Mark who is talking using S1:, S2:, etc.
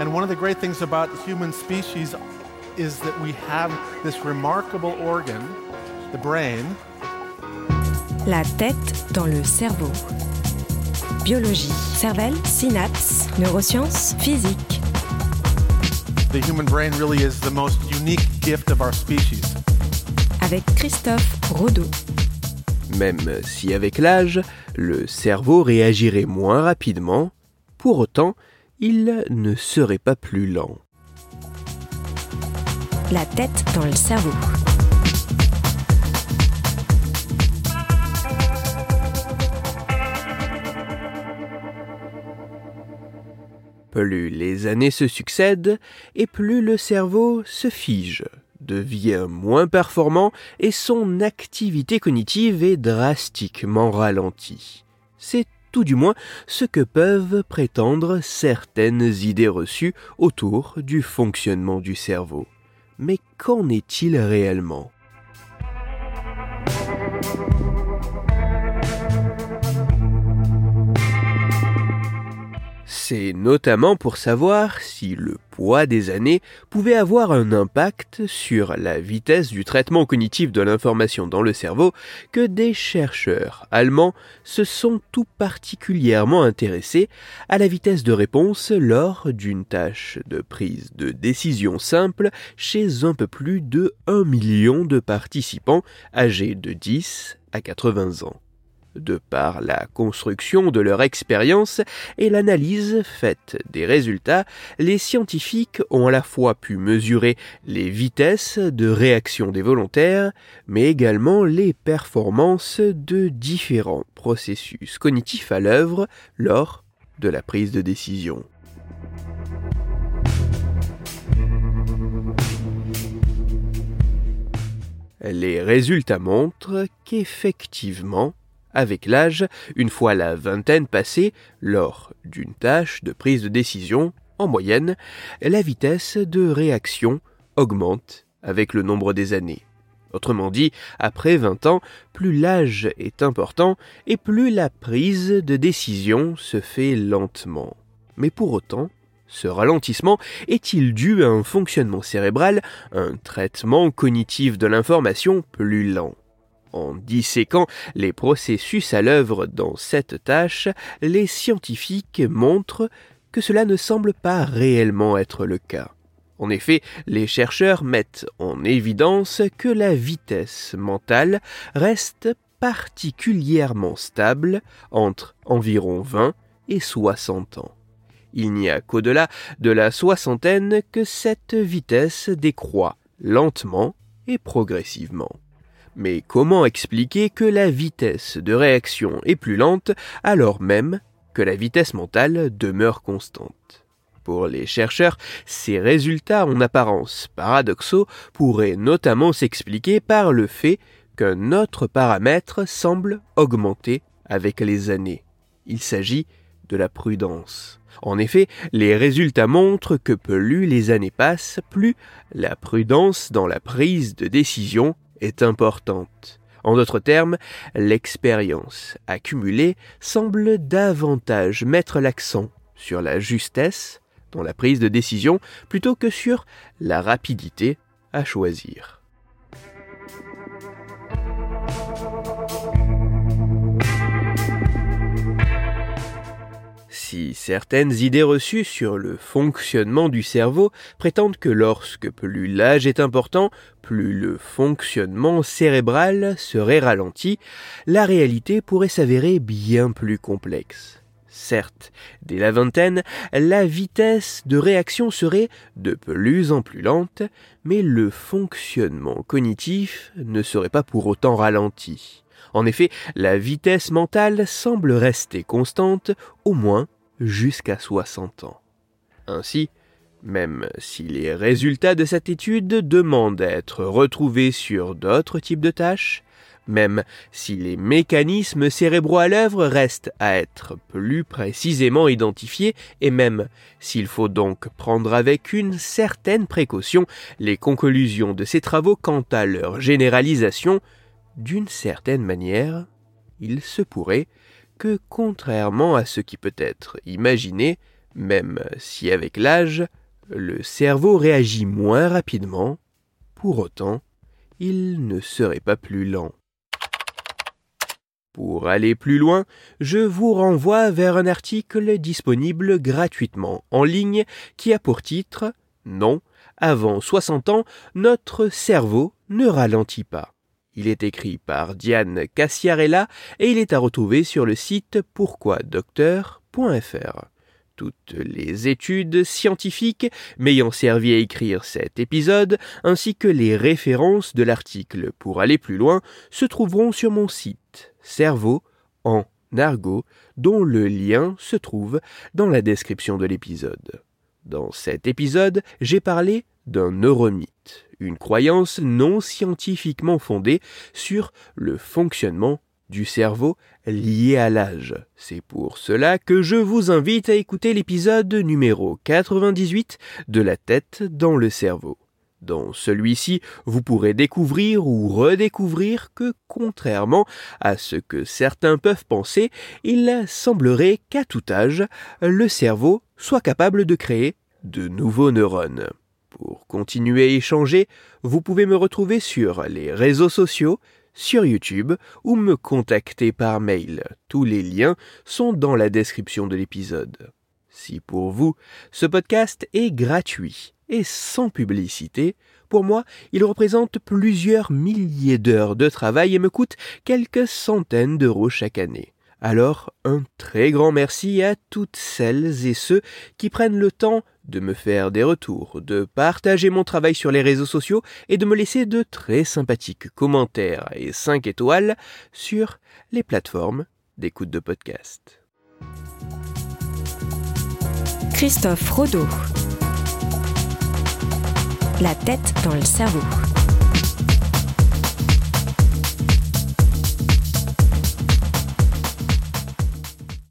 S1: And one of the great things about the human species is that we have this remarkable organ, the brain.
S2: La tête dans le cerveau. Biologie, cervelle, synapses, neurosciences, physique.
S1: The human brain really is the most unique gift of our species.
S2: Avec Christophe Rodeau.
S3: Même si avec l'âge, le cerveau réagirait moins rapidement, pour autant, il ne serait pas plus lent.
S2: La tête dans le cerveau.
S3: Plus les années se succèdent, et plus le cerveau se fige, devient moins performant et son activité cognitive est drastiquement ralentie. C'est tout du moins ce que peuvent prétendre certaines idées reçues autour du fonctionnement du cerveau. Mais qu'en est-il réellement? C'est notamment pour savoir si le poids des années pouvait avoir un impact sur la vitesse du traitement cognitif de l'information dans le cerveau que des chercheurs allemands se sont tout particulièrement intéressés à la vitesse de réponse lors d'une tâche de prise de décision simple chez un peu plus de 1 million de participants âgés de 10 à 80 ans de par la construction de leur expérience et l'analyse faite des résultats, les scientifiques ont à la fois pu mesurer les vitesses de réaction des volontaires, mais également les performances de différents processus cognitifs à l'œuvre lors de la prise de décision. Les résultats montrent qu'effectivement, avec l'âge, une fois la vingtaine passée, lors d'une tâche de prise de décision, en moyenne, la vitesse de réaction augmente avec le nombre des années. Autrement dit, après 20 ans, plus l'âge est important et plus la prise de décision se fait lentement. Mais pour autant, ce ralentissement est-il dû à un fonctionnement cérébral, un traitement cognitif de l'information plus lent? En disséquant les processus à l'œuvre dans cette tâche, les scientifiques montrent que cela ne semble pas réellement être le cas. En effet, les chercheurs mettent en évidence que la vitesse mentale reste particulièrement stable entre environ 20 et 60 ans. Il n'y a qu'au-delà de la soixantaine que cette vitesse décroît lentement et progressivement. Mais comment expliquer que la vitesse de réaction est plus lente alors même que la vitesse mentale demeure constante? Pour les chercheurs, ces résultats en apparence paradoxaux pourraient notamment s'expliquer par le fait qu'un autre paramètre semble augmenter avec les années. Il s'agit de la prudence. En effet, les résultats montrent que plus les années passent, plus la prudence dans la prise de décision est importante. En d'autres termes, l'expérience accumulée semble davantage mettre l'accent sur la justesse dans la prise de décision plutôt que sur la rapidité à choisir. Si certaines idées reçues sur le fonctionnement du cerveau prétendent que lorsque plus l'âge est important, plus le fonctionnement cérébral serait ralenti, la réalité pourrait s'avérer bien plus complexe. Certes, dès la vingtaine, la vitesse de réaction serait de plus en plus lente, mais le fonctionnement cognitif ne serait pas pour autant ralenti. En effet, la vitesse mentale semble rester constante, au moins jusqu'à 60 ans. Ainsi, même si les résultats de cette étude demandent à être retrouvés sur d'autres types de tâches, même si les mécanismes cérébraux à l'œuvre restent à être plus précisément identifiés, et même s'il faut donc prendre avec une certaine précaution les conclusions de ces travaux quant à leur généralisation, d'une certaine manière, il se pourrait que, contrairement à ce qui peut être imaginé, même si avec l'âge, le cerveau réagit moins rapidement, pour autant, il ne serait pas plus lent. Pour aller plus loin, je vous renvoie vers un article disponible gratuitement en ligne qui a pour titre Non, avant 60 ans, notre cerveau ne ralentit pas. Il est écrit par Diane Cassiarella et il est à retrouver sur le site pourquoidocteur.fr. Toutes les études scientifiques m'ayant servi à écrire cet épisode, ainsi que les références de l'article pour aller plus loin, se trouveront sur mon site Cerveau en argot, dont le lien se trouve dans la description de l'épisode. Dans cet épisode, j'ai parlé d'un neuromythe, une croyance non scientifiquement fondée sur le fonctionnement du cerveau lié à l'âge. C'est pour cela que je vous invite à écouter l'épisode numéro 98 de La tête dans le cerveau. Dans celui-ci, vous pourrez découvrir ou redécouvrir que, contrairement à ce que certains peuvent penser, il semblerait qu'à tout âge, le cerveau soit capable de créer de nouveaux neurones. Pour continuer à échanger, vous pouvez me retrouver sur les réseaux sociaux, sur YouTube ou me contacter par mail. Tous les liens sont dans la description de l'épisode. Si pour vous, ce podcast est gratuit et sans publicité, pour moi, il représente plusieurs milliers d'heures de travail et me coûte quelques centaines d'euros chaque année. Alors, un très grand merci à toutes celles et ceux qui prennent le temps de me faire des retours, de partager mon travail sur les réseaux sociaux et de me laisser de très sympathiques commentaires et 5 étoiles sur les plateformes d'écoute de podcast.
S2: Christophe Rodeau. La tête dans le cerveau.